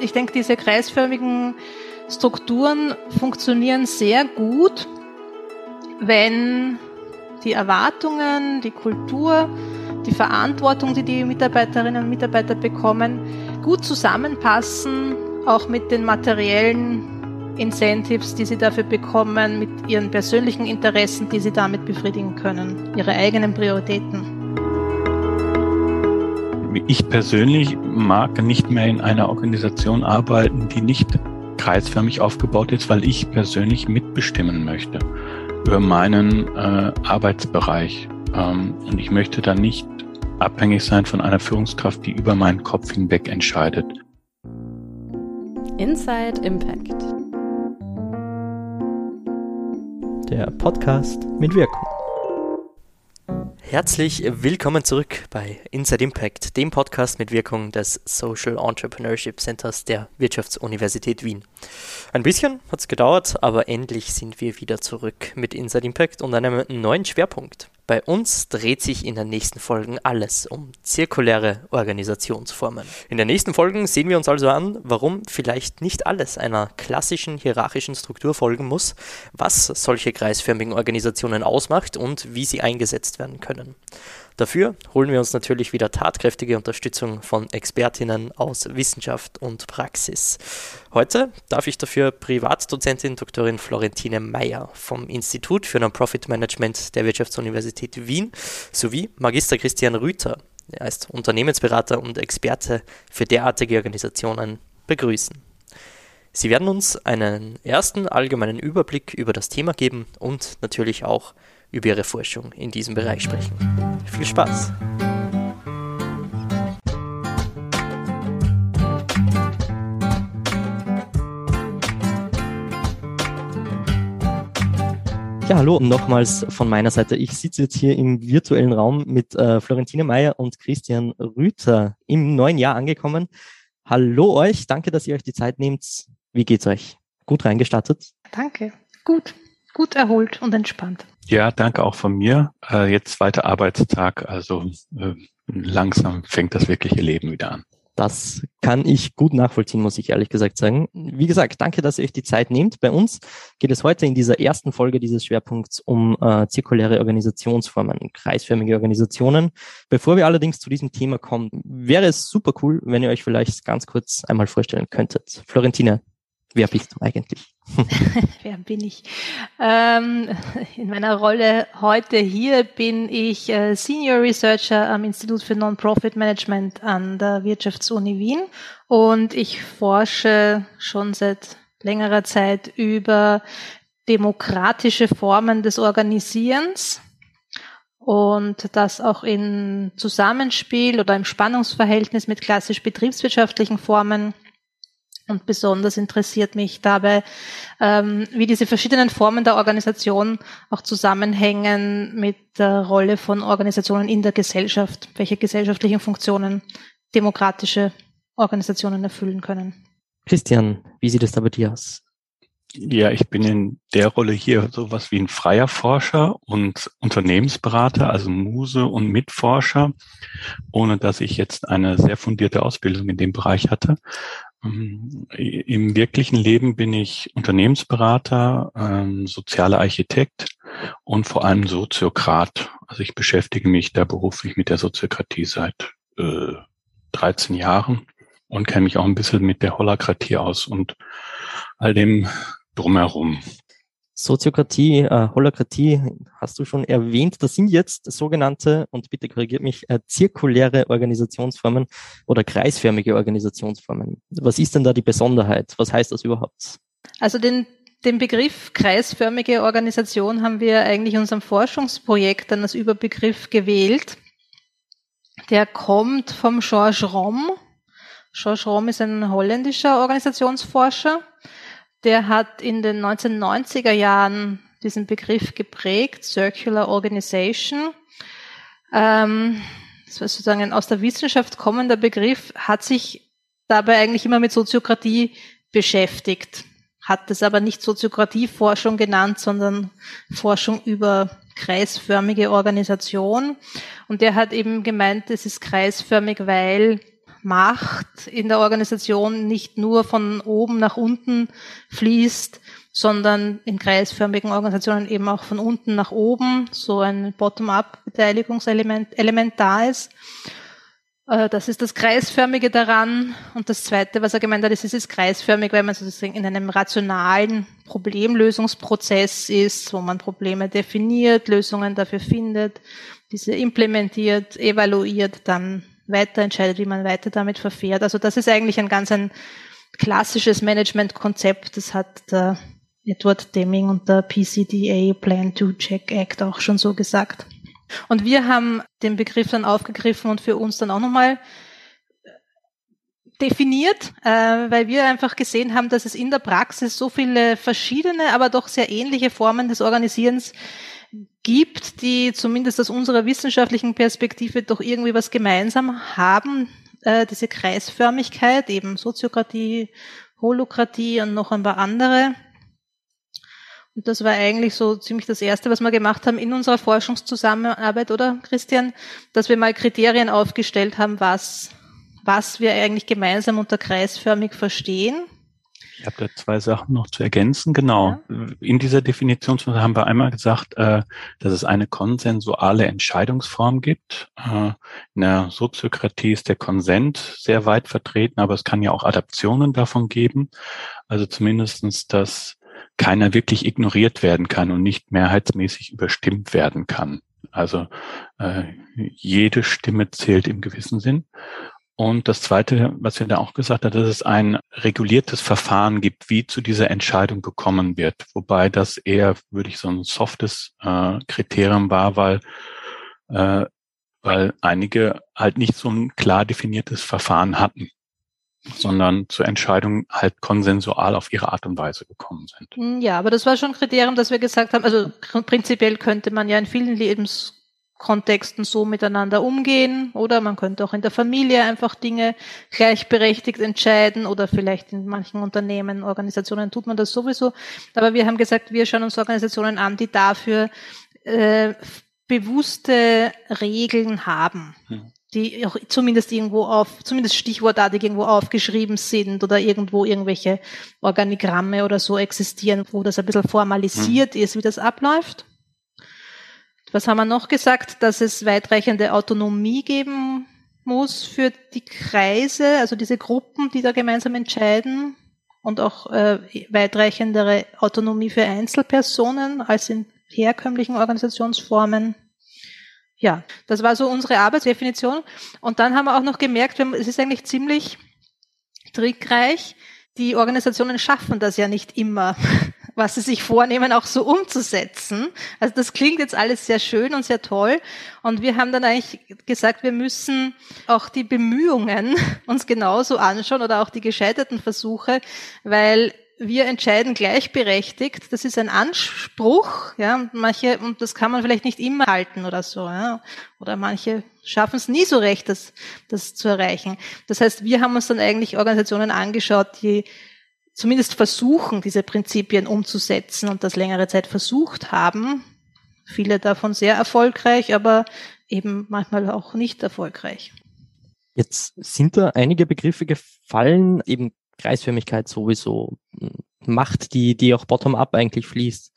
ich denke, diese kreisförmigen Strukturen funktionieren sehr gut, wenn die Erwartungen, die Kultur, die Verantwortung, die die Mitarbeiterinnen und Mitarbeiter bekommen, gut zusammenpassen, auch mit den materiellen Incentives, die sie dafür bekommen, mit ihren persönlichen Interessen, die sie damit befriedigen können, ihre eigenen Prioritäten. Ich persönlich mag nicht mehr in einer Organisation arbeiten, die nicht kreisförmig aufgebaut ist, weil ich persönlich mitbestimmen möchte über meinen äh, Arbeitsbereich. Ähm, und ich möchte dann nicht abhängig sein von einer Führungskraft, die über meinen Kopf hinweg entscheidet. Inside Impact. Der Podcast mit Wirkung. Herzlich willkommen zurück bei Inside Impact, dem Podcast mit Wirkung des Social Entrepreneurship Centers der Wirtschaftsuniversität Wien. Ein bisschen hat es gedauert, aber endlich sind wir wieder zurück mit Inside Impact und einem neuen Schwerpunkt. Bei uns dreht sich in den nächsten Folgen alles um zirkuläre Organisationsformen. In den nächsten Folgen sehen wir uns also an, warum vielleicht nicht alles einer klassischen hierarchischen Struktur folgen muss, was solche kreisförmigen Organisationen ausmacht und wie sie eingesetzt werden können. Dafür holen wir uns natürlich wieder tatkräftige Unterstützung von Expertinnen aus Wissenschaft und Praxis. Heute darf ich dafür Privatdozentin Dr. Florentine Meyer vom Institut für Non-Profit Management der Wirtschaftsuniversität Wien sowie Magister Christian Rüther, er ist Unternehmensberater und Experte für derartige Organisationen, begrüßen. Sie werden uns einen ersten allgemeinen Überblick über das Thema geben und natürlich auch über ihre Forschung in diesem Bereich sprechen. Viel Spaß! Ja, hallo und nochmals von meiner Seite. Ich sitze jetzt hier im virtuellen Raum mit äh, Florentine Meyer und Christian Rüther im neuen Jahr angekommen. Hallo euch, danke, dass ihr euch die Zeit nehmt. Wie geht's euch? Gut reingestartet? Danke, gut, gut erholt und entspannt. Ja, danke auch von mir. Äh, jetzt zweiter Arbeitstag, also äh, langsam fängt das wirkliche Leben wieder an. Das kann ich gut nachvollziehen, muss ich ehrlich gesagt sagen. Wie gesagt, danke, dass ihr euch die Zeit nehmt. Bei uns geht es heute in dieser ersten Folge dieses Schwerpunkts um äh, zirkuläre Organisationsformen, kreisförmige Organisationen. Bevor wir allerdings zu diesem Thema kommen, wäre es super cool, wenn ihr euch vielleicht ganz kurz einmal vorstellen könntet. Florentine, Wer bist du eigentlich? Wer bin ich? Ähm, in meiner Rolle heute hier bin ich äh, Senior Researcher am Institut für Non-Profit Management an der Wirtschaftsuni Wien. Und ich forsche schon seit längerer Zeit über demokratische Formen des Organisierens. Und das auch in Zusammenspiel oder im Spannungsverhältnis mit klassisch betriebswirtschaftlichen Formen und besonders interessiert mich dabei, ähm, wie diese verschiedenen Formen der Organisation auch zusammenhängen mit der Rolle von Organisationen in der Gesellschaft, welche gesellschaftlichen Funktionen demokratische Organisationen erfüllen können. Christian, wie sieht es da bei dir aus? Ja, ich bin in der Rolle hier sowas wie ein freier Forscher und Unternehmensberater, also Muse und Mitforscher, ohne dass ich jetzt eine sehr fundierte Ausbildung in dem Bereich hatte. Ähm, Im wirklichen Leben bin ich Unternehmensberater, ähm, sozialer Architekt und vor allem Soziokrat. Also ich beschäftige mich da beruflich mit der Soziokratie seit äh, 13 Jahren und kenne mich auch ein bisschen mit der Holakratie aus und all dem drumherum. Soziokratie, äh, Holokratie hast du schon erwähnt. Das sind jetzt sogenannte, und bitte korrigiert mich, äh, zirkuläre Organisationsformen oder kreisförmige Organisationsformen. Was ist denn da die Besonderheit? Was heißt das überhaupt? Also den, den Begriff kreisförmige Organisation haben wir eigentlich in unserem Forschungsprojekt dann als Überbegriff gewählt. Der kommt vom Georges Rom. Georges Rom ist ein holländischer Organisationsforscher der hat in den 1990er Jahren diesen Begriff geprägt, Circular Organization. Ähm, das war sozusagen ein aus der Wissenschaft kommender Begriff, hat sich dabei eigentlich immer mit Soziokratie beschäftigt, hat es aber nicht Soziokratieforschung genannt, sondern Forschung über kreisförmige Organisation. Und der hat eben gemeint, es ist kreisförmig, weil Macht in der Organisation nicht nur von oben nach unten fließt, sondern in kreisförmigen Organisationen eben auch von unten nach oben so ein Bottom-up-Beteiligungselement Element da ist. Äh, das ist das Kreisförmige daran. Und das Zweite, was er gemeint hat, ist, es ist kreisförmig, weil man sozusagen in einem rationalen Problemlösungsprozess ist, wo man Probleme definiert, Lösungen dafür findet, diese implementiert, evaluiert, dann weiter entscheidet, wie man weiter damit verfährt. Also das ist eigentlich ein ganz ein klassisches Managementkonzept. Das hat der Edward Deming und der PCDA Plan to Check Act auch schon so gesagt. Und wir haben den Begriff dann aufgegriffen und für uns dann auch nochmal definiert, äh, weil wir einfach gesehen haben, dass es in der Praxis so viele verschiedene, aber doch sehr ähnliche Formen des Organisierens gibt, die zumindest aus unserer wissenschaftlichen Perspektive doch irgendwie was gemeinsam haben. Äh, diese Kreisförmigkeit, eben Soziokratie, Holokratie und noch ein paar andere. Und das war eigentlich so ziemlich das Erste, was wir gemacht haben in unserer Forschungszusammenarbeit, oder Christian? Dass wir mal Kriterien aufgestellt haben, was, was wir eigentlich gemeinsam unter kreisförmig verstehen. Ich habe da zwei Sachen noch zu ergänzen. Genau. Ja. In dieser Definition haben wir einmal gesagt, äh, dass es eine konsensuale Entscheidungsform gibt. Äh, in der Soziokratie ist der Konsent sehr weit vertreten, aber es kann ja auch Adaptionen davon geben. Also zumindestens, dass keiner wirklich ignoriert werden kann und nicht mehrheitsmäßig überstimmt werden kann. Also äh, jede Stimme zählt im gewissen Sinn. Und das Zweite, was wir da auch gesagt haben, dass es ein reguliertes Verfahren gibt, wie zu dieser Entscheidung gekommen wird. Wobei das eher, würde ich so ein softes äh, Kriterium war, weil, äh, weil einige halt nicht so ein klar definiertes Verfahren hatten sondern zur Entscheidung halt konsensual auf ihre Art und Weise gekommen sind. Hm, ja, aber das war schon ein Kriterium, dass wir gesagt haben, also prinzipiell könnte man ja in vielen Lebenskontexten so miteinander umgehen oder man könnte auch in der Familie einfach Dinge gleichberechtigt entscheiden oder vielleicht in manchen Unternehmen, Organisationen tut man das sowieso. Aber wir haben gesagt, wir schauen uns Organisationen an, die dafür äh, bewusste Regeln haben. Hm die auch zumindest irgendwo auf, zumindest stichwortartig irgendwo aufgeschrieben sind oder irgendwo irgendwelche Organigramme oder so existieren, wo das ein bisschen formalisiert mhm. ist, wie das abläuft. Was haben wir noch gesagt? Dass es weitreichende Autonomie geben muss für die Kreise, also diese Gruppen, die da gemeinsam entscheiden und auch äh, weitreichendere Autonomie für Einzelpersonen als in herkömmlichen Organisationsformen ja, das war so unsere Arbeitsdefinition. Und dann haben wir auch noch gemerkt, es ist eigentlich ziemlich trickreich. Die Organisationen schaffen das ja nicht immer, was sie sich vornehmen, auch so umzusetzen. Also das klingt jetzt alles sehr schön und sehr toll. Und wir haben dann eigentlich gesagt, wir müssen auch die Bemühungen uns genauso anschauen oder auch die gescheiterten Versuche, weil wir entscheiden gleichberechtigt. Das ist ein Anspruch, ja, und manche, und das kann man vielleicht nicht immer halten oder so, ja. Oder manche schaffen es nie so recht, das, das zu erreichen. Das heißt, wir haben uns dann eigentlich Organisationen angeschaut, die zumindest versuchen, diese Prinzipien umzusetzen und das längere Zeit versucht haben. Viele davon sehr erfolgreich, aber eben manchmal auch nicht erfolgreich. Jetzt sind da einige Begriffe gefallen, eben Kreisförmigkeit sowieso, Macht, die, die auch bottom-up eigentlich fließt,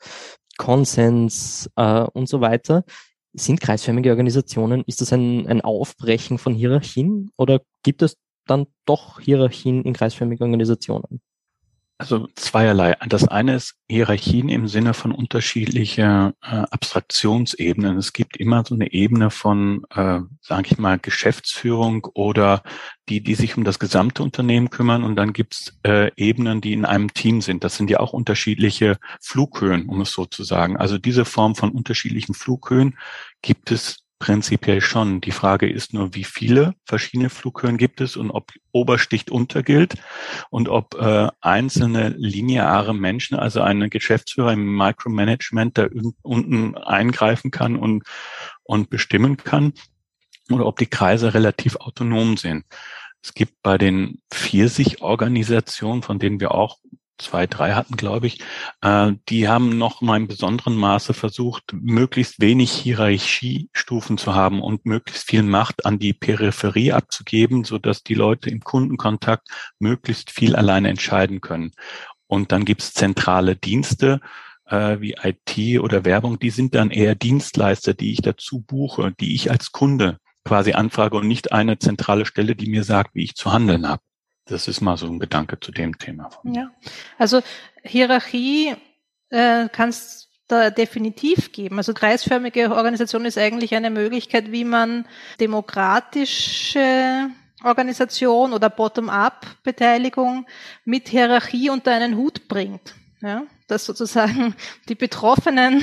Konsens äh, und so weiter. Sind kreisförmige Organisationen, ist das ein, ein Aufbrechen von Hierarchien oder gibt es dann doch Hierarchien in kreisförmigen Organisationen? Also zweierlei. Das eine ist Hierarchien im Sinne von unterschiedlicher äh, Abstraktionsebenen. Es gibt immer so eine Ebene von, äh, sage ich mal, Geschäftsführung oder die, die sich um das gesamte Unternehmen kümmern. Und dann gibt's äh, Ebenen, die in einem Team sind. Das sind ja auch unterschiedliche Flughöhen, um es so zu sagen. Also diese Form von unterschiedlichen Flughöhen gibt es Prinzipiell schon. Die Frage ist nur, wie viele verschiedene Flughöhen gibt es und ob Obersticht unter gilt und ob äh, einzelne lineare Menschen, also eine Geschäftsführer im Micromanagement da unten eingreifen kann und, und bestimmen kann oder ob die Kreise relativ autonom sind. Es gibt bei den Pfirsich-Organisationen, von denen wir auch zwei, drei hatten, glaube ich, äh, die haben noch mal in besonderen Maße versucht, möglichst wenig Hierarchiestufen zu haben und möglichst viel Macht an die Peripherie abzugeben, so dass die Leute im Kundenkontakt möglichst viel alleine entscheiden können. Und dann gibt es zentrale Dienste, äh, wie IT oder Werbung, die sind dann eher Dienstleister, die ich dazu buche, die ich als Kunde quasi anfrage und nicht eine zentrale Stelle, die mir sagt, wie ich zu handeln habe. Das ist mal so ein Gedanke zu dem Thema. Ja, also Hierarchie äh, kann es da definitiv geben. Also kreisförmige Organisation ist eigentlich eine Möglichkeit, wie man demokratische Organisation oder Bottom-up-Beteiligung mit Hierarchie unter einen Hut bringt. Ja, dass sozusagen die Betroffenen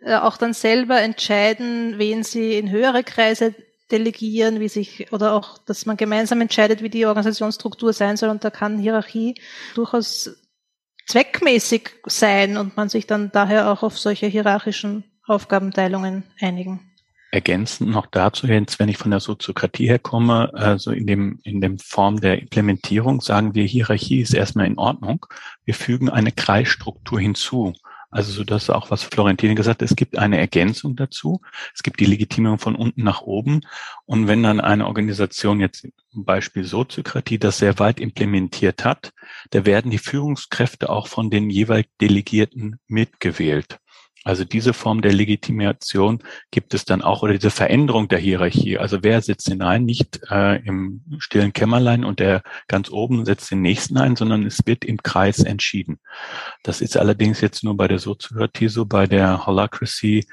äh, auch dann selber entscheiden, wen sie in höhere Kreise delegieren, wie sich, oder auch, dass man gemeinsam entscheidet, wie die Organisationsstruktur sein soll. Und da kann Hierarchie durchaus zweckmäßig sein und man sich dann daher auch auf solche hierarchischen Aufgabenteilungen einigen. Ergänzend noch dazu jetzt, wenn ich von der Soziokratie herkomme, also in dem, in dem Form der Implementierung sagen wir, Hierarchie ist erstmal in Ordnung. Wir fügen eine Kreisstruktur hinzu. Also so dass auch, was Florentine gesagt hat, es gibt eine Ergänzung dazu. Es gibt die Legitimierung von unten nach oben. Und wenn dann eine Organisation jetzt Beispiel Soziokratie das sehr weit implementiert hat, da werden die Führungskräfte auch von den jeweils Delegierten mitgewählt. Also diese Form der Legitimation gibt es dann auch oder diese Veränderung der Hierarchie. Also wer sitzt hinein, nicht äh, im stillen Kämmerlein und der ganz oben setzt den nächsten ein, sondern es wird im Kreis entschieden. Das ist allerdings jetzt nur bei der Soziokratie so, bei der Holacracy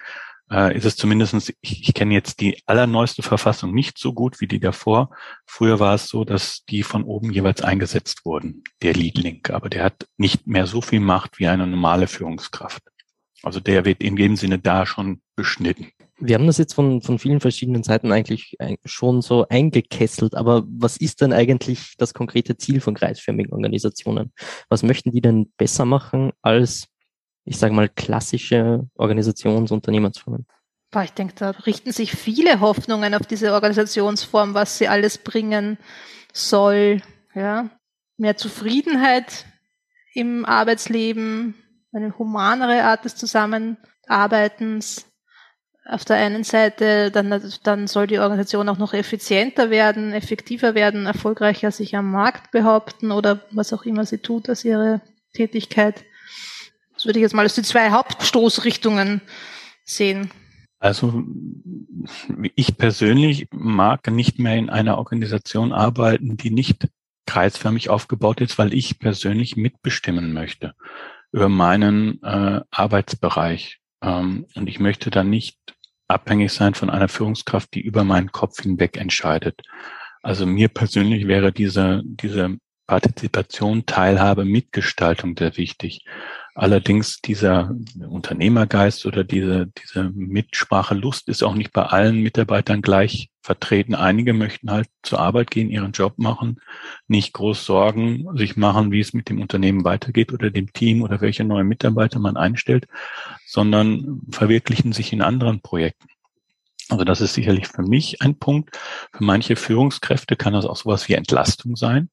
äh, ist es zumindestens. ich, ich kenne jetzt die allerneueste Verfassung nicht so gut wie die davor. Früher war es so, dass die von oben jeweils eingesetzt wurden, der Lead Link, aber der hat nicht mehr so viel Macht wie eine normale Führungskraft. Also der wird in dem Sinne da schon beschnitten. Wir haben das jetzt von, von vielen verschiedenen Seiten eigentlich schon so eingekesselt, aber was ist denn eigentlich das konkrete Ziel von kreisförmigen Organisationen? Was möchten die denn besser machen als, ich sage mal, klassische Organisations- und Unternehmensformen? Ich denke, da richten sich viele Hoffnungen auf diese Organisationsform, was sie alles bringen soll. Ja, mehr Zufriedenheit im Arbeitsleben, eine humanere Art des Zusammenarbeitens. Auf der einen Seite, dann, dann soll die Organisation auch noch effizienter werden, effektiver werden, erfolgreicher sich am Markt behaupten oder was auch immer sie tut als ihre Tätigkeit. Das würde ich jetzt mal als die zwei Hauptstoßrichtungen sehen. Also ich persönlich mag nicht mehr in einer Organisation arbeiten, die nicht kreisförmig aufgebaut ist, weil ich persönlich mitbestimmen möchte über meinen äh, Arbeitsbereich. Ähm, und ich möchte dann nicht abhängig sein von einer Führungskraft, die über meinen Kopf hinweg entscheidet. Also mir persönlich wäre diese, diese Partizipation, Teilhabe, Mitgestaltung sehr wichtig. Allerdings dieser Unternehmergeist oder diese, diese Mitsprachelust ist auch nicht bei allen Mitarbeitern gleich vertreten. Einige möchten halt zur Arbeit gehen, ihren Job machen, nicht groß Sorgen sich machen, wie es mit dem Unternehmen weitergeht oder dem Team oder welche neuen Mitarbeiter man einstellt, sondern verwirklichen sich in anderen Projekten. Also das ist sicherlich für mich ein Punkt. Für manche Führungskräfte kann das auch sowas wie Entlastung sein.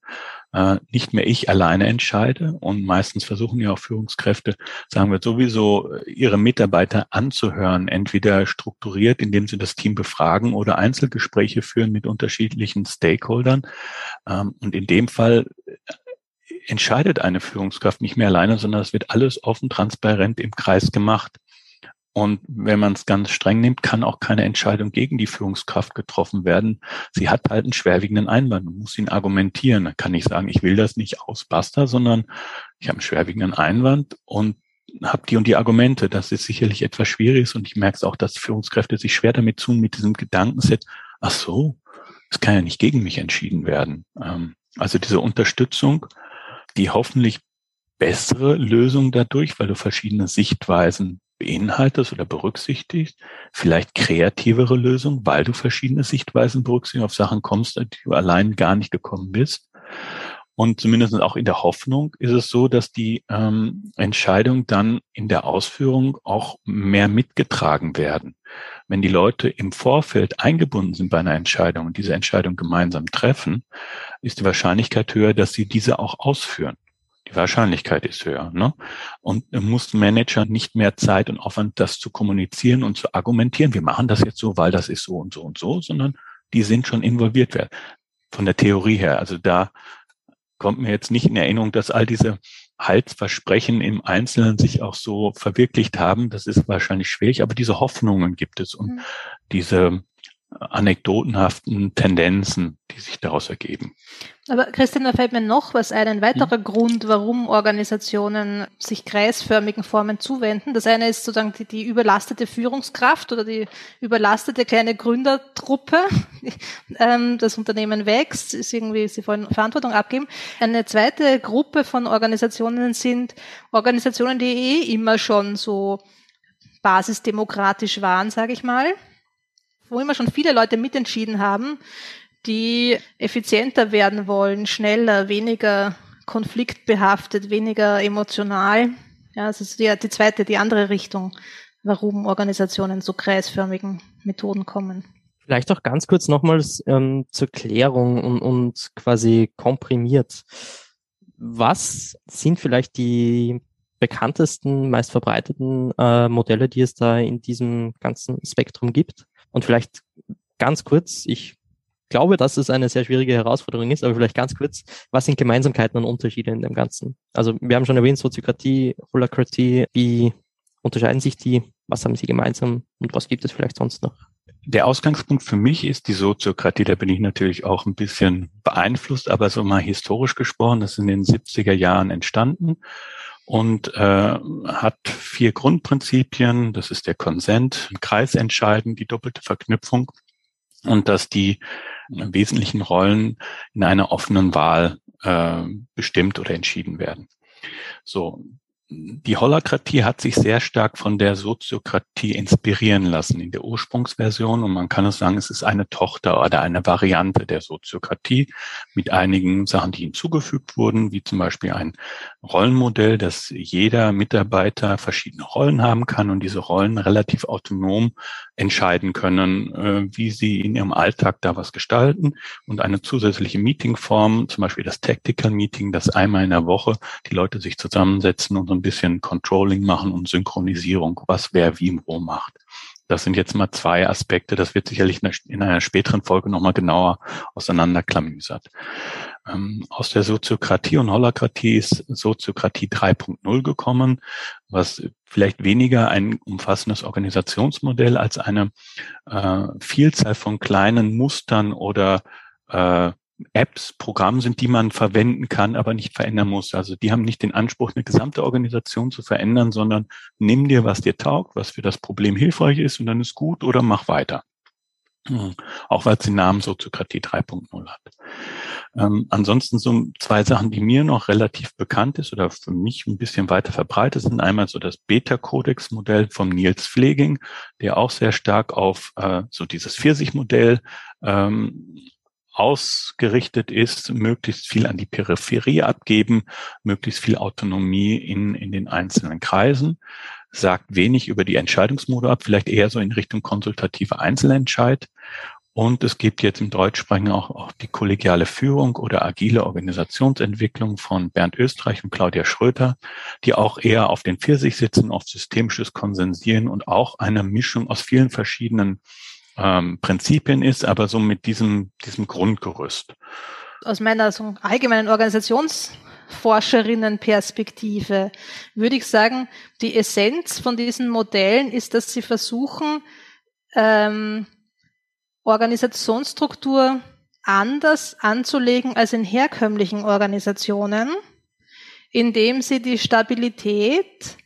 Äh, nicht mehr ich alleine entscheide und meistens versuchen ja auch Führungskräfte, sagen wir sowieso, ihre Mitarbeiter anzuhören, entweder strukturiert, indem sie das Team befragen oder Einzelgespräche führen mit unterschiedlichen Stakeholdern. Ähm, und in dem Fall äh, entscheidet eine Führungskraft nicht mehr alleine, sondern es wird alles offen, transparent im Kreis gemacht. Und wenn man es ganz streng nimmt, kann auch keine Entscheidung gegen die Führungskraft getroffen werden. Sie hat halt einen schwerwiegenden Einwand und muss ihn argumentieren. Da kann ich sagen, ich will das nicht aus Basta, sondern ich habe einen schwerwiegenden Einwand und habe die und die Argumente. Das ist sicherlich etwas Schwieriges und ich merke es auch, dass Führungskräfte sich schwer damit tun, mit diesem Gedankenset, ach so, es kann ja nicht gegen mich entschieden werden. Ähm, also diese Unterstützung, die hoffentlich bessere Lösung dadurch, weil du verschiedene Sichtweisen beinhaltest oder berücksichtigst, vielleicht kreativere Lösungen, weil du verschiedene Sichtweisen berücksichtigst, auf Sachen kommst, die du allein gar nicht gekommen bist. Und zumindest auch in der Hoffnung ist es so, dass die ähm, Entscheidungen dann in der Ausführung auch mehr mitgetragen werden. Wenn die Leute im Vorfeld eingebunden sind bei einer Entscheidung und diese Entscheidung gemeinsam treffen, ist die Wahrscheinlichkeit höher, dass sie diese auch ausführen. Die Wahrscheinlichkeit ist höher. Ne? Und muss Manager nicht mehr Zeit und Aufwand, das zu kommunizieren und zu argumentieren. Wir machen das jetzt so, weil das ist so und so und so, sondern die sind schon involviert werden. Von der Theorie her. Also da kommt mir jetzt nicht in Erinnerung, dass all diese Halsversprechen im Einzelnen sich auch so verwirklicht haben. Das ist wahrscheinlich schwierig, aber diese Hoffnungen gibt es und mhm. diese anekdotenhaften Tendenzen, die sich daraus ergeben. Aber Christian, da fällt mir noch was ein, ein weiterer mhm. Grund, warum Organisationen sich kreisförmigen Formen zuwenden. Das eine ist sozusagen die, die überlastete Führungskraft oder die überlastete kleine Gründertruppe. Ähm, das Unternehmen wächst, ist irgendwie, sie wollen Verantwortung abgeben. Eine zweite Gruppe von Organisationen sind Organisationen, die eh immer schon so basisdemokratisch waren, sage ich mal wo immer schon viele Leute mitentschieden haben, die effizienter werden wollen, schneller, weniger konfliktbehaftet, weniger emotional. Ja, das ist die, die zweite, die andere Richtung, warum Organisationen zu kreisförmigen Methoden kommen. Vielleicht auch ganz kurz nochmals ähm, zur Klärung und, und quasi komprimiert. Was sind vielleicht die bekanntesten, meist verbreiteten äh, Modelle, die es da in diesem ganzen Spektrum gibt? Und vielleicht ganz kurz, ich glaube, dass es eine sehr schwierige Herausforderung ist, aber vielleicht ganz kurz, was sind Gemeinsamkeiten und Unterschiede in dem Ganzen? Also wir haben schon erwähnt, Soziokratie, Holokratie, wie unterscheiden sich die? Was haben sie gemeinsam und was gibt es vielleicht sonst noch? Der Ausgangspunkt für mich ist die Soziokratie. Da bin ich natürlich auch ein bisschen beeinflusst, aber so mal historisch gesprochen, das ist in den 70er Jahren entstanden und äh, hat vier Grundprinzipien. Das ist der Konsent, Kreisentscheiden, die doppelte Verknüpfung und dass die wesentlichen Rollen in einer offenen Wahl äh, bestimmt oder entschieden werden. So, die Holokratie hat sich sehr stark von der Soziokratie inspirieren lassen in der Ursprungsversion. Und man kann es sagen, es ist eine Tochter oder eine Variante der Soziokratie mit einigen Sachen, die hinzugefügt wurden, wie zum Beispiel ein Rollenmodell, dass jeder Mitarbeiter verschiedene Rollen haben kann und diese Rollen relativ autonom entscheiden können, äh, wie sie in ihrem Alltag da was gestalten. Und eine zusätzliche Meetingform, zum Beispiel das Tactical Meeting, das einmal in der Woche die Leute sich zusammensetzen und so ein bisschen Controlling machen und Synchronisierung, was wer wie wo macht. Das sind jetzt mal zwei Aspekte. Das wird sicherlich in einer späteren Folge nochmal genauer auseinanderklamüsert. Ähm, aus der Soziokratie und Holokratie ist Soziokratie 3.0 gekommen, was vielleicht weniger ein umfassendes Organisationsmodell als eine äh, Vielzahl von kleinen Mustern oder äh, Apps, Programme sind, die man verwenden kann, aber nicht verändern muss. Also die haben nicht den Anspruch, eine gesamte Organisation zu verändern, sondern nimm dir, was dir taugt, was für das Problem hilfreich ist und dann ist gut oder mach weiter. Hm. Auch weil es den Namen Soziokratie 3.0 hat. Ähm, ansonsten so zwei Sachen, die mir noch relativ bekannt ist oder für mich ein bisschen weiter verbreitet sind. Einmal so das Beta-Codex-Modell vom Niels Pfleging, der auch sehr stark auf äh, so dieses Pfirsich-Modell ähm, ausgerichtet ist, möglichst viel an die Peripherie abgeben, möglichst viel Autonomie in, in den einzelnen Kreisen, sagt wenig über die Entscheidungsmode ab, vielleicht eher so in Richtung konsultative Einzelentscheid. Und es gibt jetzt im Deutschsprachigen auch, auch die kollegiale Führung oder agile Organisationsentwicklung von Bernd Österreich und Claudia Schröter, die auch eher auf den Pfirsich sitzen, auf systemisches Konsensieren und auch eine Mischung aus vielen verschiedenen ähm, Prinzipien ist, aber so mit diesem, diesem Grundgerüst. Aus meiner so allgemeinen Organisationsforscherinnenperspektive würde ich sagen, die Essenz von diesen Modellen ist, dass sie versuchen, ähm, Organisationsstruktur anders anzulegen als in herkömmlichen Organisationen, indem sie die Stabilität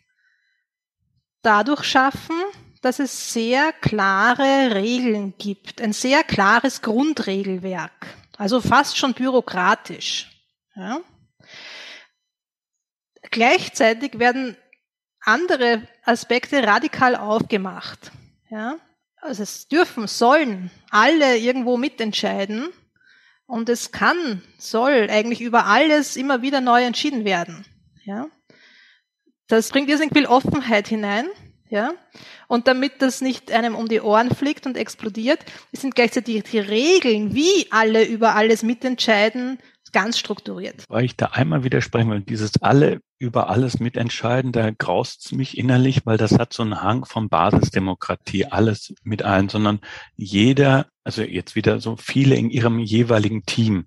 dadurch schaffen, dass es sehr klare Regeln gibt, ein sehr klares Grundregelwerk, also fast schon bürokratisch. Ja. Gleichzeitig werden andere Aspekte radikal aufgemacht. Ja. Also es dürfen, sollen alle irgendwo mitentscheiden und es kann, soll eigentlich über alles immer wieder neu entschieden werden. Ja. Das bringt irrsinnig viel Offenheit hinein ja? Und damit das nicht einem um die Ohren fliegt und explodiert, sind gleichzeitig die Regeln, wie alle über alles mitentscheiden, ganz strukturiert. Weil ich da einmal widersprechen will, dieses alle über alles mitentscheiden, da graust mich innerlich, weil das hat so einen Hang von Basisdemokratie, alles mit allen, sondern jeder, also jetzt wieder so viele in ihrem jeweiligen Team.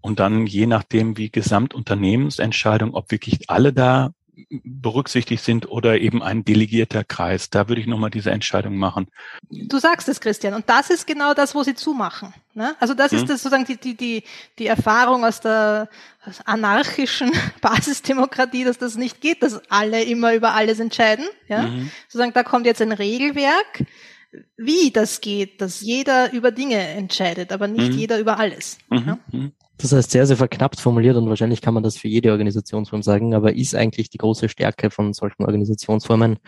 Und dann je nachdem, wie Gesamtunternehmensentscheidung, ob wirklich alle da berücksichtigt sind oder eben ein delegierter Kreis. Da würde ich nochmal diese Entscheidung machen. Du sagst es, Christian. Und das ist genau das, wo sie zumachen. Ne? Also das hm. ist das sozusagen die, die, die, die Erfahrung aus der anarchischen Basisdemokratie, dass das nicht geht, dass alle immer über alles entscheiden. Ja? Mhm. Sozusagen, da kommt jetzt ein Regelwerk, wie das geht, dass jeder über Dinge entscheidet, aber nicht mhm. jeder über alles. Mhm. Ja? Das heißt sehr, sehr verknappt formuliert und wahrscheinlich kann man das für jede Organisationsform sagen, aber ist eigentlich die große Stärke von solchen Organisationsformen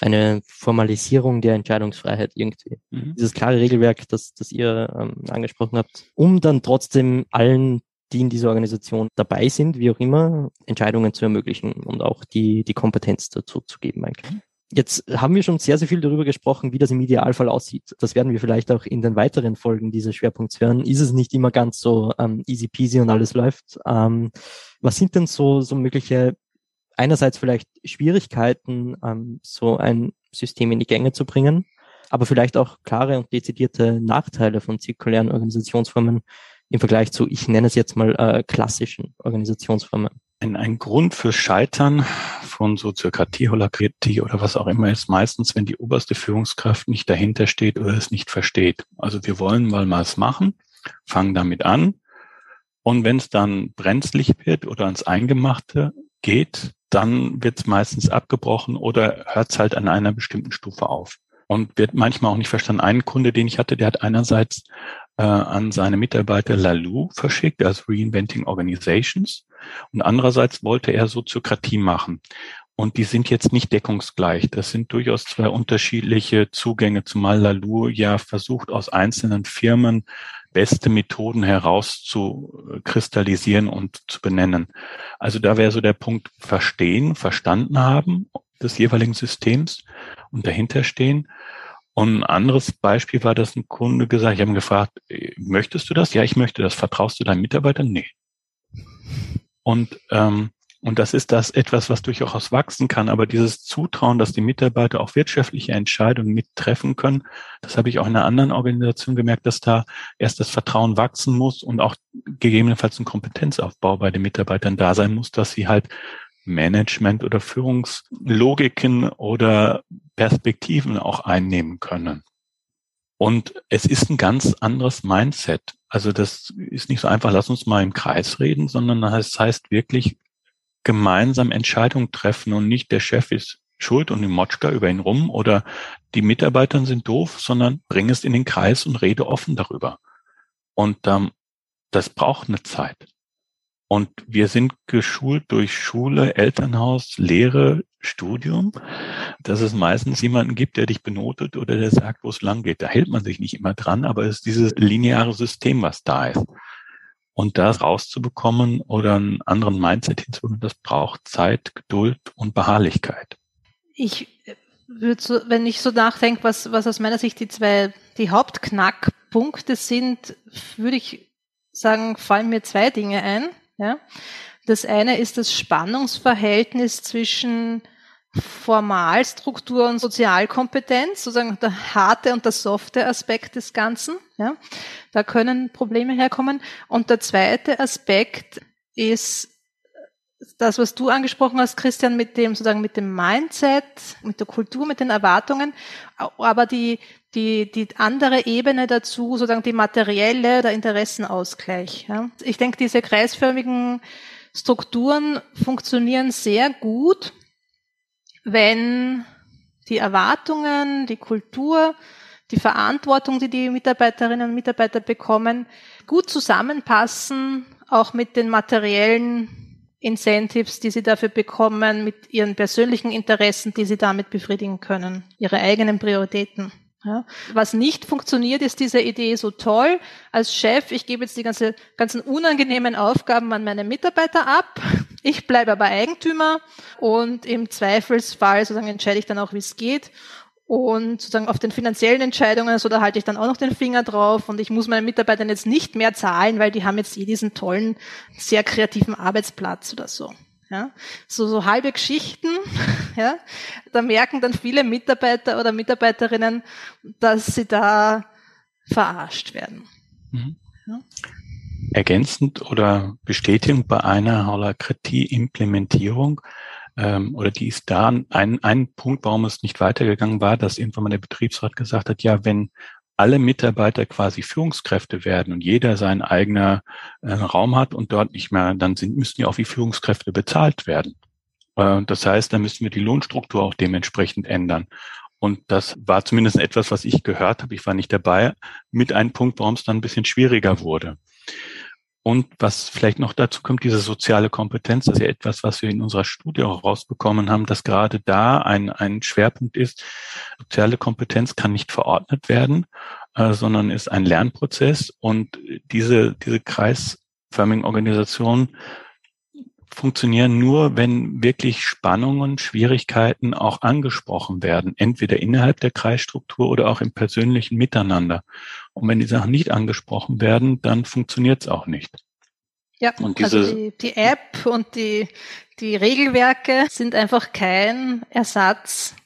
eine Formalisierung der Entscheidungsfreiheit irgendwie. Mhm. Dieses klare Regelwerk, das, das ihr ähm, angesprochen habt, um dann trotzdem allen die in dieser Organisation dabei sind, wie auch immer, Entscheidungen zu ermöglichen und auch die, die Kompetenz dazu zu geben eigentlich. Jetzt haben wir schon sehr, sehr viel darüber gesprochen, wie das im Idealfall aussieht. Das werden wir vielleicht auch in den weiteren Folgen dieses Schwerpunkts hören. Ist es nicht immer ganz so ähm, easy peasy und alles läuft? Ähm, was sind denn so, so mögliche, einerseits vielleicht Schwierigkeiten, ähm, so ein System in die Gänge zu bringen, aber vielleicht auch klare und dezidierte Nachteile von zirkulären Organisationsformen im Vergleich zu, ich nenne es jetzt mal, äh, klassischen Organisationsformen? Ein, ein Grund für Scheitern von Soziokratie, Holakratie oder was auch immer ist meistens, wenn die oberste Führungskraft nicht dahinter steht oder es nicht versteht. Also wir wollen mal was machen, fangen damit an. Und wenn es dann brenzlig wird oder ans Eingemachte geht, dann wird es meistens abgebrochen oder hört es halt an einer bestimmten Stufe auf und wird manchmal auch nicht verstanden. Ein Kunde, den ich hatte, der hat einerseits äh, an seine Mitarbeiter Lalou verschickt, also Reinventing Organizations, und andererseits wollte er Soziokratie machen. Und die sind jetzt nicht deckungsgleich. Das sind durchaus zwei unterschiedliche Zugänge, zumal Lalou ja versucht, aus einzelnen Firmen beste Methoden herauszukristallisieren und zu benennen. Also da wäre so der Punkt verstehen, verstanden haben des jeweiligen Systems und dahinter stehen. Und ein anderes Beispiel war, dass ein Kunde gesagt, ich habe ihn gefragt, möchtest du das? Ja, ich möchte das. Vertraust du deinen Mitarbeitern? Nee. Und, ähm, und das ist das etwas, was durchaus wachsen kann. Aber dieses Zutrauen, dass die Mitarbeiter auch wirtschaftliche Entscheidungen mittreffen können, das habe ich auch in einer anderen Organisation gemerkt, dass da erst das Vertrauen wachsen muss und auch gegebenenfalls ein Kompetenzaufbau bei den Mitarbeitern da sein muss, dass sie halt Management oder Führungslogiken oder Perspektiven auch einnehmen können. Und es ist ein ganz anderes Mindset. Also das ist nicht so einfach, lass uns mal im Kreis reden, sondern das heißt wirklich gemeinsam Entscheidungen treffen und nicht der Chef ist schuld und die Motschka über ihn rum oder die Mitarbeiter sind doof, sondern bring es in den Kreis und rede offen darüber. Und ähm, das braucht eine Zeit. Und wir sind geschult durch Schule, Elternhaus, Lehre, Studium, dass es meistens jemanden gibt, der dich benotet oder der sagt, wo es lang geht. Da hält man sich nicht immer dran, aber es ist dieses lineare System, was da ist. Und das rauszubekommen oder einen anderen Mindset hinzubekommen, das braucht Zeit, Geduld und Beharrlichkeit. Ich würde so, wenn ich so nachdenke, was, was aus meiner Sicht die zwei, die Hauptknackpunkte sind, würde ich sagen, fallen mir zwei Dinge ein. Ja? Das eine ist das Spannungsverhältnis zwischen Formalstruktur und Sozialkompetenz, sozusagen der harte und der softe Aspekt des Ganzen. Ja? Da können Probleme herkommen. Und der zweite Aspekt ist das, was du angesprochen hast, Christian, mit dem sozusagen mit dem Mindset, mit der Kultur, mit den Erwartungen, aber die die die andere Ebene dazu, sozusagen die materielle, der Interessenausgleich. Ja. Ich denke, diese kreisförmigen Strukturen funktionieren sehr gut, wenn die Erwartungen, die Kultur, die Verantwortung, die die Mitarbeiterinnen und Mitarbeiter bekommen, gut zusammenpassen, auch mit den materiellen Incentives, die sie dafür bekommen, mit ihren persönlichen Interessen, die sie damit befriedigen können, ihre eigenen Prioritäten. Ja. Was nicht funktioniert, ist diese Idee so toll. Als Chef, ich gebe jetzt die ganze, ganzen unangenehmen Aufgaben an meine Mitarbeiter ab. Ich bleibe aber Eigentümer und im Zweifelsfall sozusagen entscheide ich dann auch, wie es geht. Und sozusagen auf den finanziellen Entscheidungen, so da halte ich dann auch noch den Finger drauf und ich muss meinen Mitarbeitern jetzt nicht mehr zahlen, weil die haben jetzt eh diesen tollen, sehr kreativen Arbeitsplatz oder so. Ja, so, so halbe Geschichten, ja, da merken dann viele Mitarbeiter oder Mitarbeiterinnen, dass sie da verarscht werden. Mhm. Ja. Ergänzend oder bestätigend bei einer Holakratie-Implementierung ähm, oder die ist da ein, ein Punkt, warum es nicht weitergegangen war, dass irgendwann mal der Betriebsrat gesagt hat, ja, wenn alle Mitarbeiter quasi Führungskräfte werden und jeder seinen eigenen äh, Raum hat und dort nicht mehr, dann sind, müssen ja auch wie Führungskräfte bezahlt werden. Äh, das heißt, dann müssen wir die Lohnstruktur auch dementsprechend ändern. Und das war zumindest etwas, was ich gehört habe. Ich war nicht dabei, mit einem Punkt, warum es dann ein bisschen schwieriger wurde. Und was vielleicht noch dazu kommt, diese soziale Kompetenz, das ist ja etwas, was wir in unserer Studie auch rausbekommen haben, dass gerade da ein, ein Schwerpunkt ist. Soziale Kompetenz kann nicht verordnet werden, äh, sondern ist ein Lernprozess. Und diese, diese kreisförmigen Organisationen funktionieren nur, wenn wirklich Spannungen, Schwierigkeiten auch angesprochen werden, entweder innerhalb der Kreisstruktur oder auch im persönlichen Miteinander. Und wenn die Sachen nicht angesprochen werden, dann funktioniert es auch nicht. Ja, und diese, also die, die App und die, die Regelwerke sind einfach kein Ersatz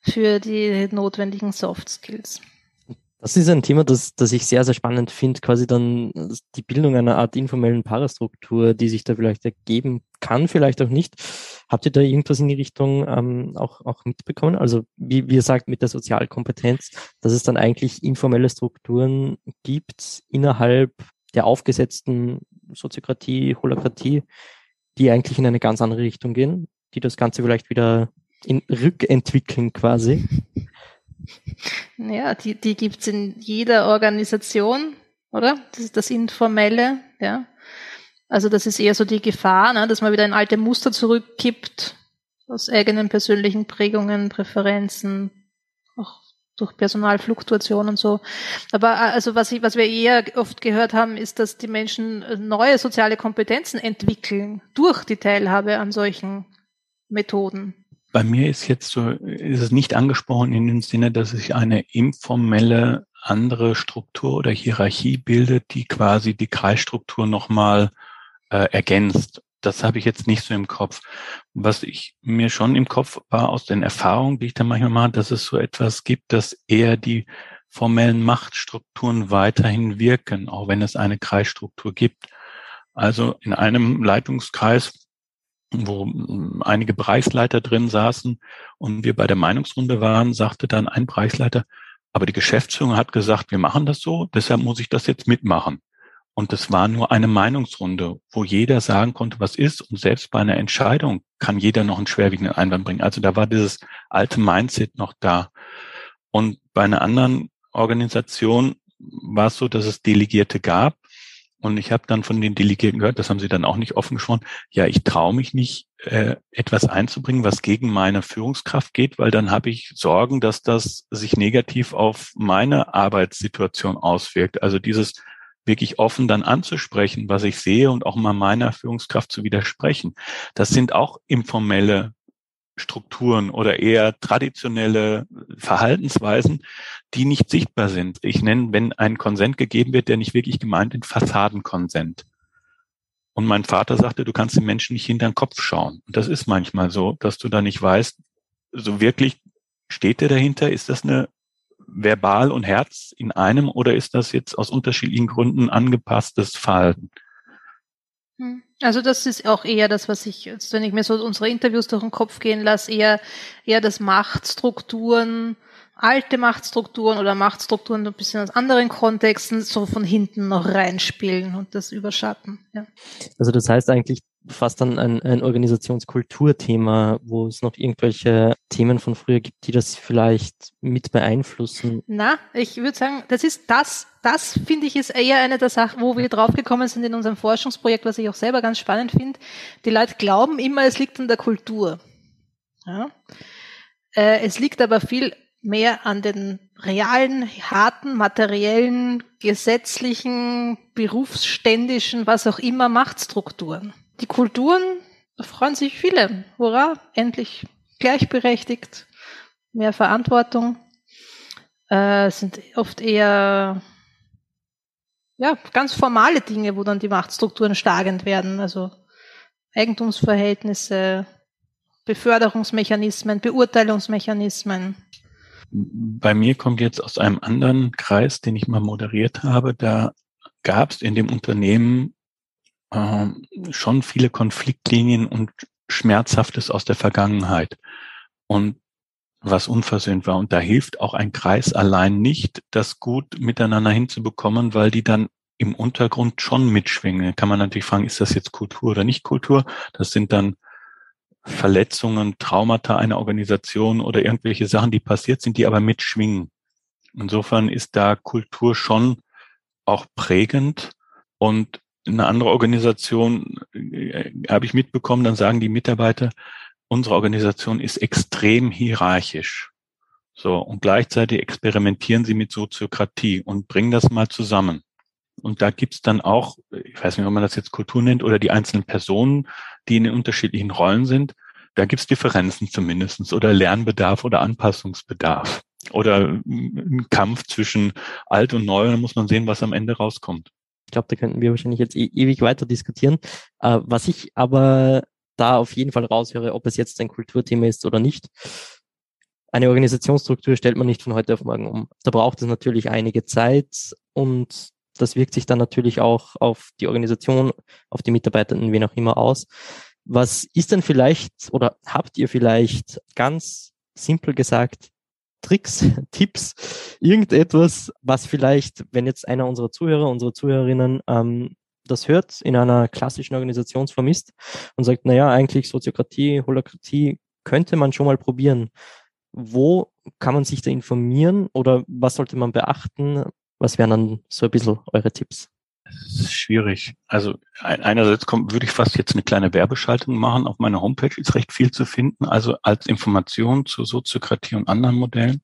für die notwendigen Soft Skills. Das ist ein Thema, das, das ich sehr, sehr spannend finde, quasi dann die Bildung einer Art informellen Parastruktur, die sich da vielleicht ergeben kann, vielleicht auch nicht. Habt ihr da irgendwas in die Richtung ähm, auch, auch mitbekommen? Also wie, wie ihr sagt, mit der Sozialkompetenz, dass es dann eigentlich informelle Strukturen gibt innerhalb der aufgesetzten Soziokratie, Holokratie, die eigentlich in eine ganz andere Richtung gehen, die das Ganze vielleicht wieder in rückentwickeln quasi. Ja, die, die gibt's in jeder Organisation, oder? Das ist das Informelle, ja. Also das ist eher so die Gefahr, ne, dass man wieder in alte Muster zurückkippt, aus eigenen persönlichen Prägungen, Präferenzen, auch durch Personalfluktuation und so. Aber äh, also was, ich, was wir eher oft gehört haben, ist, dass die Menschen neue soziale Kompetenzen entwickeln durch die Teilhabe an solchen Methoden. Bei mir ist jetzt so, ist es nicht angesprochen in dem Sinne, dass sich eine informelle andere Struktur oder Hierarchie bildet, die quasi die Kreisstruktur nochmal äh, ergänzt. Das habe ich jetzt nicht so im Kopf. Was ich mir schon im Kopf war aus den Erfahrungen, die ich da manchmal mache, dass es so etwas gibt, dass eher die formellen Machtstrukturen weiterhin wirken, auch wenn es eine Kreisstruktur gibt. Also in einem Leitungskreis wo hm, einige Bereichsleiter drin saßen und wir bei der Meinungsrunde waren, sagte dann ein Bereichsleiter, aber die Geschäftsführung hat gesagt, wir machen das so, deshalb muss ich das jetzt mitmachen. Und das war nur eine Meinungsrunde, wo jeder sagen konnte, was ist. Und selbst bei einer Entscheidung kann jeder noch einen schwerwiegenden Einwand bringen. Also da war dieses alte Mindset noch da. Und bei einer anderen Organisation war es so, dass es Delegierte gab, und ich habe dann von den Delegierten gehört, das haben sie dann auch nicht offen geschworen, ja, ich traue mich nicht, äh, etwas einzubringen, was gegen meine Führungskraft geht, weil dann habe ich Sorgen, dass das sich negativ auf meine Arbeitssituation auswirkt. Also dieses wirklich offen dann anzusprechen, was ich sehe und auch mal meiner Führungskraft zu widersprechen. Das sind auch informelle Strukturen oder eher traditionelle Verhaltensweisen, die nicht sichtbar sind. Ich nenne, wenn ein Konsent gegeben wird, der nicht wirklich gemeint, den Fassadenkonsent. Und mein Vater sagte, du kannst den Menschen nicht hinter den Kopf schauen. Und das ist manchmal so, dass du da nicht weißt, so wirklich steht der dahinter? Ist das eine Verbal und Herz in einem oder ist das jetzt aus unterschiedlichen Gründen angepasstes Verhalten? Hm. Also das ist auch eher das, was ich, wenn ich mir so unsere Interviews durch den Kopf gehen lasse, eher, eher das Machtstrukturen, alte Machtstrukturen oder Machtstrukturen ein bisschen aus anderen Kontexten so von hinten noch reinspielen und das überschatten. Ja. Also das heißt eigentlich fast dann ein, ein Organisationskulturthema, wo es noch irgendwelche Themen von früher gibt, die das vielleicht mit beeinflussen. Na, ich würde sagen, das ist das, das finde ich ist eher eine der Sachen, wo wir draufgekommen sind in unserem Forschungsprojekt, was ich auch selber ganz spannend finde. Die Leute glauben immer, es liegt an der Kultur. Ja. Äh, es liegt aber viel mehr an den realen, harten, materiellen, gesetzlichen, berufsständischen, was auch immer Machtstrukturen. Die Kulturen, freuen sich viele. Hurra, endlich gleichberechtigt, mehr Verantwortung. äh, sind oft eher ja, ganz formale Dinge, wo dann die Machtstrukturen schlagend werden. Also Eigentumsverhältnisse, Beförderungsmechanismen, Beurteilungsmechanismen. Bei mir kommt jetzt aus einem anderen Kreis, den ich mal moderiert habe, da gab es in dem Unternehmen äh, schon viele Konfliktlinien und Schmerzhaftes aus der Vergangenheit. Und was unversöhnt war. Und da hilft auch ein Kreis allein nicht, das gut miteinander hinzubekommen, weil die dann im Untergrund schon mitschwingen. Kann man natürlich fragen, ist das jetzt Kultur oder nicht Kultur? Das sind dann Verletzungen, Traumata einer Organisation oder irgendwelche Sachen, die passiert sind, die aber mitschwingen. Insofern ist da Kultur schon auch prägend und eine andere Organisation äh, habe ich mitbekommen, dann sagen die Mitarbeiter, unsere Organisation ist extrem hierarchisch. So, und gleichzeitig experimentieren sie mit Soziokratie und bringen das mal zusammen. Und da gibt's dann auch, ich weiß nicht, ob man das jetzt Kultur nennt, oder die einzelnen Personen, die in den unterschiedlichen Rollen sind, da gibt's Differenzen zumindestens oder Lernbedarf oder Anpassungsbedarf oder ein Kampf zwischen alt und neu. Da muss man sehen, was am Ende rauskommt. Ich glaube, da könnten wir wahrscheinlich jetzt e ewig weiter diskutieren. Äh, was ich aber da auf jeden Fall raushöre, ob es jetzt ein Kulturthema ist oder nicht. Eine Organisationsstruktur stellt man nicht von heute auf morgen um. Da braucht es natürlich einige Zeit und das wirkt sich dann natürlich auch auf die Organisation, auf die Mitarbeitenden, wen auch immer aus. Was ist denn vielleicht oder habt ihr vielleicht ganz simpel gesagt Tricks, Tipps, irgendetwas, was vielleicht, wenn jetzt einer unserer Zuhörer, unsere Zuhörerinnen ähm, das hört, in einer klassischen Organisationsform ist und sagt, naja, eigentlich Soziokratie, Holokratie könnte man schon mal probieren. Wo kann man sich da informieren oder was sollte man beachten? Was wären dann so ein bisschen eure Tipps? Das ist schwierig. Also einerseits kommt, würde ich fast jetzt eine kleine Werbeschaltung machen. Auf meiner Homepage ist recht viel zu finden. Also als Information zur Soziokratie und anderen Modellen.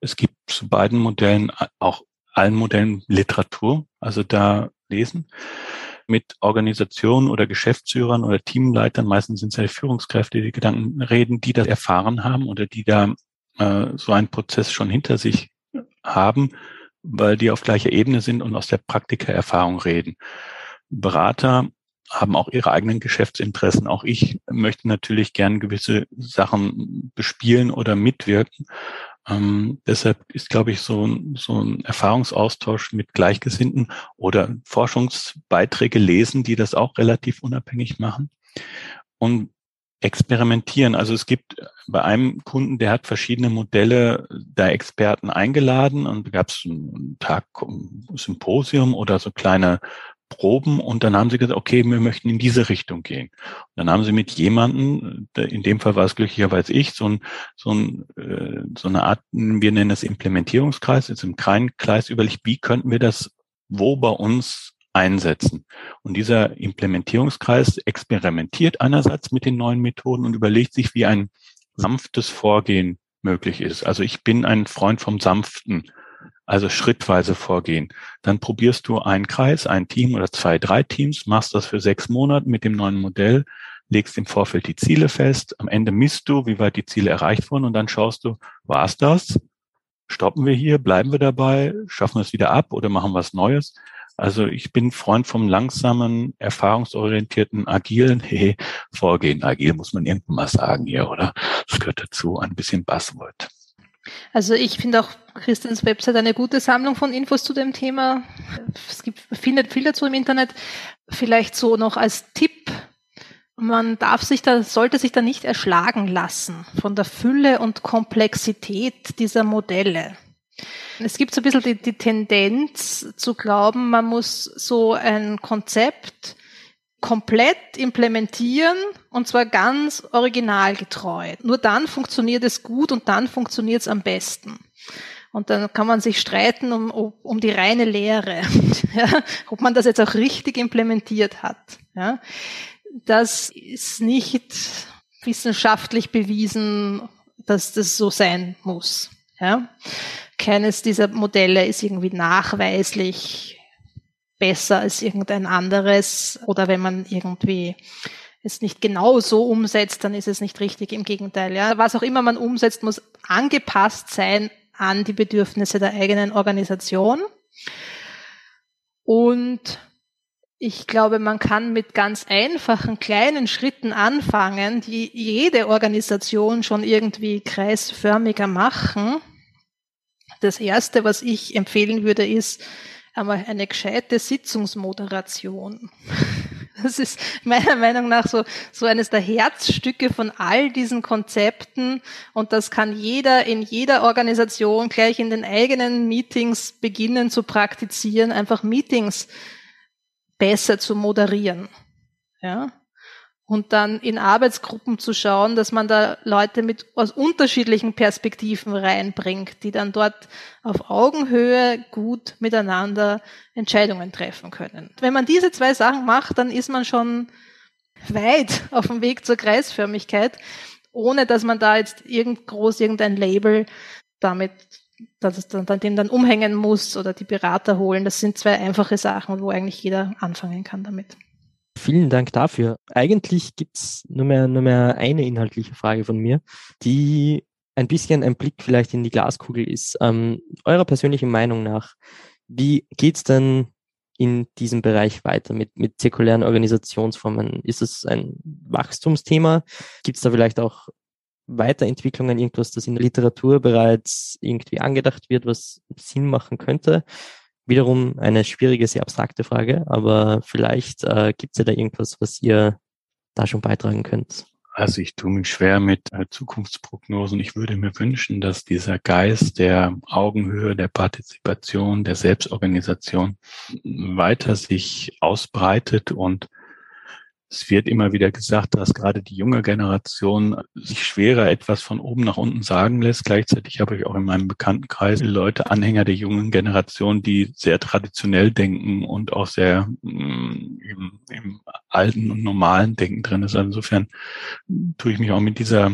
Es gibt zu beiden Modellen auch allen Modellen Literatur. Also da lesen mit Organisationen oder Geschäftsführern oder Teamleitern, meistens sind es ja die Führungskräfte, die Gedanken reden, die das erfahren haben oder die da äh, so einen Prozess schon hinter sich haben, weil die auf gleicher Ebene sind und aus der Praktikererfahrung reden. Berater haben auch ihre eigenen Geschäftsinteressen. Auch ich möchte natürlich gern gewisse Sachen bespielen oder mitwirken. Ähm, deshalb ist, glaube ich, so, so ein Erfahrungsaustausch mit Gleichgesinnten oder Forschungsbeiträge lesen, die das auch relativ unabhängig machen. Und experimentieren. Also es gibt bei einem Kunden, der hat verschiedene Modelle der Experten eingeladen und da gab es einen Tag Symposium oder so kleine Proben und dann haben sie gesagt, okay, wir möchten in diese Richtung gehen. Und dann haben sie mit jemanden, in dem Fall war es glücklicherweise ich, so, ein, so, ein, äh, so eine Art, wir nennen es Implementierungskreis, jetzt im Kreis überlegt, wie könnten wir das wo bei uns einsetzen. Und dieser Implementierungskreis experimentiert einerseits mit den neuen Methoden und überlegt sich, wie ein sanftes Vorgehen möglich ist. Also ich bin ein Freund vom sanften also schrittweise vorgehen. Dann probierst du einen Kreis, ein Team oder zwei, drei Teams, machst das für sechs Monate mit dem neuen Modell, legst im Vorfeld die Ziele fest. Am Ende misst du, wie weit die Ziele erreicht wurden und dann schaust du, war es das? Stoppen wir hier? Bleiben wir dabei? Schaffen wir es wieder ab oder machen wir was Neues? Also ich bin Freund vom langsamen, erfahrungsorientierten, agilen hey, Vorgehen. Agil muss man irgendwann mal sagen hier, oder? Das gehört dazu, ein bisschen Buzzword. Also ich finde auch Christians Website eine gute Sammlung von Infos zu dem Thema. Es gibt, findet viel dazu im Internet. Vielleicht so noch als Tipp. Man darf sich da, sollte sich da nicht erschlagen lassen von der Fülle und Komplexität dieser Modelle. Es gibt so ein bisschen die, die Tendenz zu glauben, man muss so ein Konzept komplett implementieren und zwar ganz originalgetreu. Nur dann funktioniert es gut und dann funktioniert es am besten. Und dann kann man sich streiten um, um die reine Lehre, ja, ob man das jetzt auch richtig implementiert hat. Ja. Das ist nicht wissenschaftlich bewiesen, dass das so sein muss. Ja. Keines dieser Modelle ist irgendwie nachweislich besser als irgendein anderes oder wenn man irgendwie es nicht genau so umsetzt, dann ist es nicht richtig. Im Gegenteil, ja. Was auch immer man umsetzt, muss angepasst sein an die Bedürfnisse der eigenen Organisation. Und ich glaube, man kann mit ganz einfachen kleinen Schritten anfangen, die jede Organisation schon irgendwie kreisförmiger machen. Das erste, was ich empfehlen würde, ist einmal eine gescheite Sitzungsmoderation. Das ist meiner Meinung nach so, so eines der Herzstücke von all diesen Konzepten. Und das kann jeder in jeder Organisation gleich in den eigenen Meetings beginnen zu praktizieren, einfach Meetings besser zu moderieren. Ja? Und dann in Arbeitsgruppen zu schauen, dass man da Leute mit aus unterschiedlichen Perspektiven reinbringt, die dann dort auf Augenhöhe gut miteinander Entscheidungen treffen können. Wenn man diese zwei Sachen macht, dann ist man schon weit auf dem Weg zur Kreisförmigkeit, ohne dass man da jetzt irgend groß irgendein Label damit dass es dann, dem dann umhängen muss oder die Berater holen. Das sind zwei einfache Sachen, wo eigentlich jeder anfangen kann damit. Vielen Dank dafür. Eigentlich gibt's nur mehr, nur mehr eine inhaltliche Frage von mir, die ein bisschen ein Blick vielleicht in die Glaskugel ist. Ähm, eurer persönlichen Meinung nach, wie geht's denn in diesem Bereich weiter mit, mit zirkulären Organisationsformen? Ist es ein Wachstumsthema? Gibt es da vielleicht auch Weiterentwicklungen, irgendwas, das in der Literatur bereits irgendwie angedacht wird, was Sinn machen könnte? Wiederum eine schwierige, sehr abstrakte Frage, aber vielleicht äh, gibt es ja da irgendwas, was ihr da schon beitragen könnt. Also ich tue mich schwer mit äh, Zukunftsprognosen. Ich würde mir wünschen, dass dieser Geist der Augenhöhe, der Partizipation, der Selbstorganisation weiter sich ausbreitet und es wird immer wieder gesagt, dass gerade die junge Generation sich schwerer etwas von oben nach unten sagen lässt. Gleichzeitig habe ich auch in meinem Bekanntenkreis Leute, Anhänger der jungen Generation, die sehr traditionell denken und auch sehr mm, im, im alten und normalen Denken drin ist. Insofern tue ich mich auch mit dieser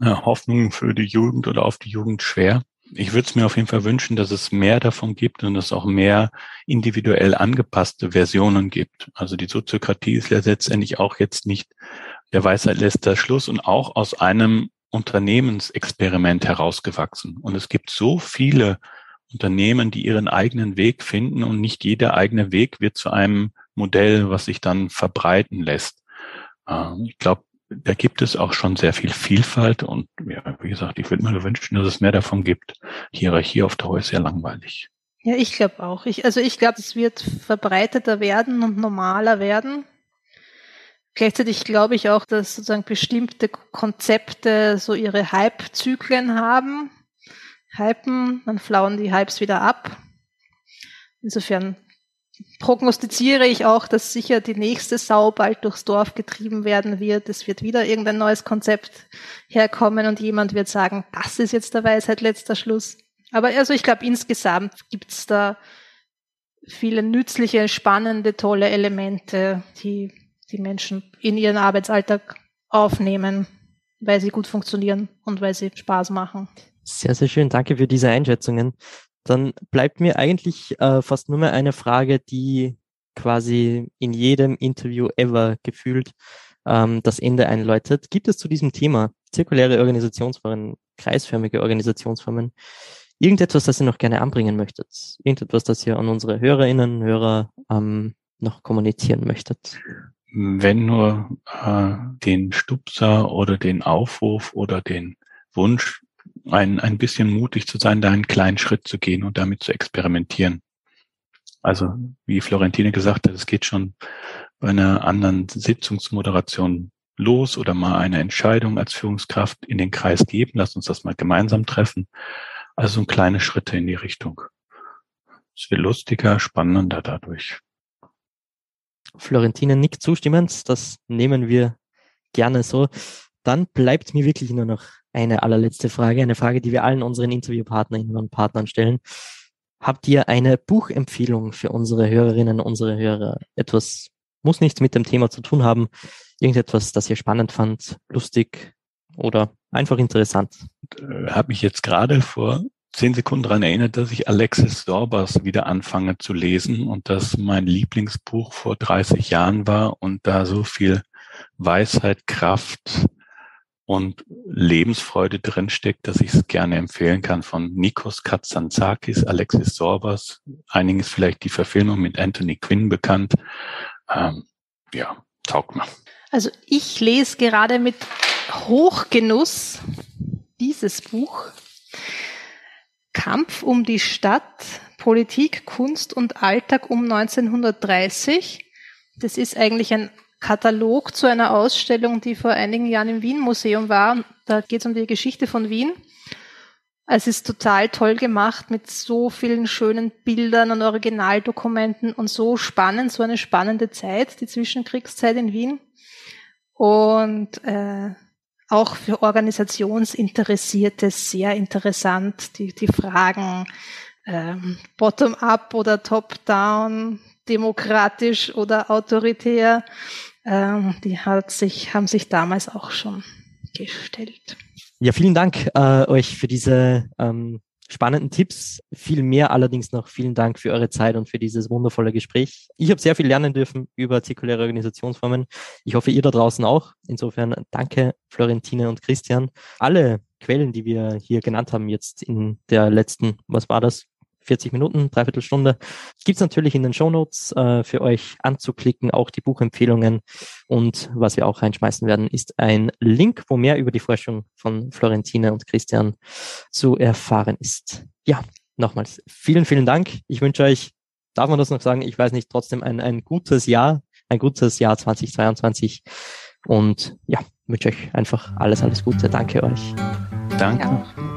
äh, Hoffnung für die Jugend oder auf die Jugend schwer ich würde es mir auf jeden Fall wünschen, dass es mehr davon gibt und es auch mehr individuell angepasste Versionen gibt. Also die Soziokratie ist ja letztendlich auch jetzt nicht der Weisheit letzter Schluss und auch aus einem Unternehmensexperiment herausgewachsen. Und es gibt so viele Unternehmen, die ihren eigenen Weg finden und nicht jeder eigene Weg wird zu einem Modell, was sich dann verbreiten lässt. Ähm, ich glaube, da gibt es auch schon sehr viel Vielfalt und ja, wie gesagt, ich würde mir wünschen, dass es mehr davon gibt. Hierarchie auf Dauer ist sehr langweilig. Ja, ich glaube auch. Ich, also ich glaube, es wird verbreiteter werden und normaler werden. Gleichzeitig glaube ich auch, dass sozusagen bestimmte Konzepte so ihre Hype-Zyklen haben. Hypen, dann flauen die Hypes wieder ab. Insofern prognostiziere ich auch, dass sicher die nächste Sau bald durchs Dorf getrieben werden wird. Es wird wieder irgendein neues Konzept herkommen und jemand wird sagen, das ist jetzt der Weisheit letzter Schluss. Aber also ich glaube, insgesamt gibt's da viele nützliche, spannende, tolle Elemente, die die Menschen in ihren Arbeitsalltag aufnehmen, weil sie gut funktionieren und weil sie Spaß machen. Sehr, sehr schön. Danke für diese Einschätzungen. Dann bleibt mir eigentlich äh, fast nur mehr eine Frage, die quasi in jedem Interview ever gefühlt ähm, das Ende einläutet. Gibt es zu diesem Thema zirkuläre Organisationsformen, kreisförmige Organisationsformen, irgendetwas, das ihr noch gerne anbringen möchtet? Irgendetwas, das ihr an unsere Hörerinnen Hörer ähm, noch kommunizieren möchtet? Wenn nur äh, den Stupser oder den Aufruf oder den Wunsch, ein, ein bisschen mutig zu sein, da einen kleinen Schritt zu gehen und damit zu experimentieren. Also, wie Florentine gesagt hat, es geht schon bei einer anderen Sitzungsmoderation los oder mal eine Entscheidung als Führungskraft in den Kreis geben. Lass uns das mal gemeinsam treffen. Also kleine Schritte in die Richtung. Es wird lustiger, spannender dadurch. Florentine nickt zustimmend. Das nehmen wir gerne so. Dann bleibt mir wirklich nur noch eine allerletzte Frage, eine Frage, die wir allen unseren Interviewpartnerinnen und Partnern stellen. Habt ihr eine Buchempfehlung für unsere Hörerinnen, unsere Hörer? Etwas muss nichts mit dem Thema zu tun haben. Irgendetwas, das ihr spannend fand, lustig oder einfach interessant. Äh, Habe mich jetzt gerade vor zehn Sekunden daran erinnert, dass ich Alexis Sorbas wieder anfange zu lesen und das mein Lieblingsbuch vor 30 Jahren war und da so viel Weisheit, Kraft, und Lebensfreude drinsteckt, dass ich es gerne empfehlen kann von Nikos Katsantzakis, Alexis Sorbas. Einigen ist vielleicht die Verfilmung mit Anthony Quinn bekannt. Ähm, ja, taugt mir. Also ich lese gerade mit Hochgenuss dieses Buch. Kampf um die Stadt, Politik, Kunst und Alltag um 1930. Das ist eigentlich ein Katalog zu einer Ausstellung, die vor einigen Jahren im Wien Museum war. Da geht es um die Geschichte von Wien. Es ist total toll gemacht mit so vielen schönen Bildern und Originaldokumenten und so spannend, so eine spannende Zeit, die Zwischenkriegszeit in Wien. Und äh, auch für Organisationsinteressierte sehr interessant, die, die Fragen ähm, bottom-up oder top-down, demokratisch oder autoritär, ähm, die hat sich, haben sich damals auch schon gestellt. Ja, vielen Dank äh, euch für diese ähm, spannenden Tipps. Viel mehr allerdings noch vielen Dank für eure Zeit und für dieses wundervolle Gespräch. Ich habe sehr viel lernen dürfen über zirkuläre Organisationsformen. Ich hoffe, ihr da draußen auch. Insofern danke Florentine und Christian. Alle Quellen, die wir hier genannt haben, jetzt in der letzten, was war das, 40 Minuten, dreiviertel Stunde. Gibt's natürlich in den Shownotes äh, für euch anzuklicken, auch die Buchempfehlungen. Und was wir auch reinschmeißen werden, ist ein Link, wo mehr über die Forschung von Florentine und Christian zu erfahren ist. Ja, nochmals vielen, vielen Dank. Ich wünsche euch, darf man das noch sagen, ich weiß nicht, trotzdem ein, ein gutes Jahr, ein gutes Jahr 2022. Und ja, wünsche euch einfach alles, alles Gute. Danke euch. Danke. Ja.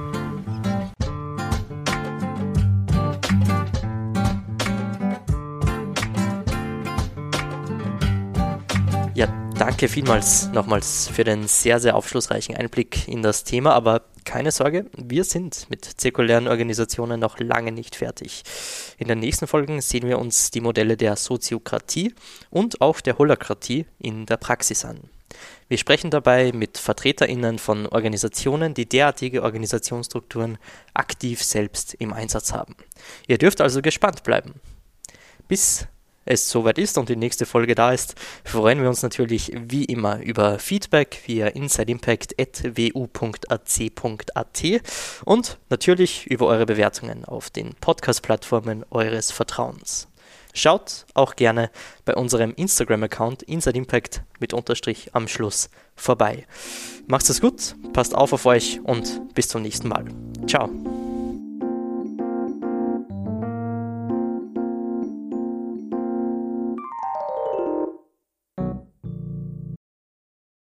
Danke vielmals nochmals für den sehr, sehr aufschlussreichen Einblick in das Thema. Aber keine Sorge, wir sind mit zirkulären Organisationen noch lange nicht fertig. In den nächsten Folgen sehen wir uns die Modelle der Soziokratie und auch der Holokratie in der Praxis an. Wir sprechen dabei mit VertreterInnen von Organisationen, die derartige Organisationsstrukturen aktiv selbst im Einsatz haben. Ihr dürft also gespannt bleiben. Bis es soweit ist und die nächste Folge da ist, freuen wir uns natürlich wie immer über Feedback via insideimpact.wu.ac.at und natürlich über eure Bewertungen auf den Podcast-Plattformen eures Vertrauens. Schaut auch gerne bei unserem Instagram-Account InsideImpact mit Unterstrich am Schluss vorbei. Macht's es gut, passt auf auf euch und bis zum nächsten Mal. Ciao.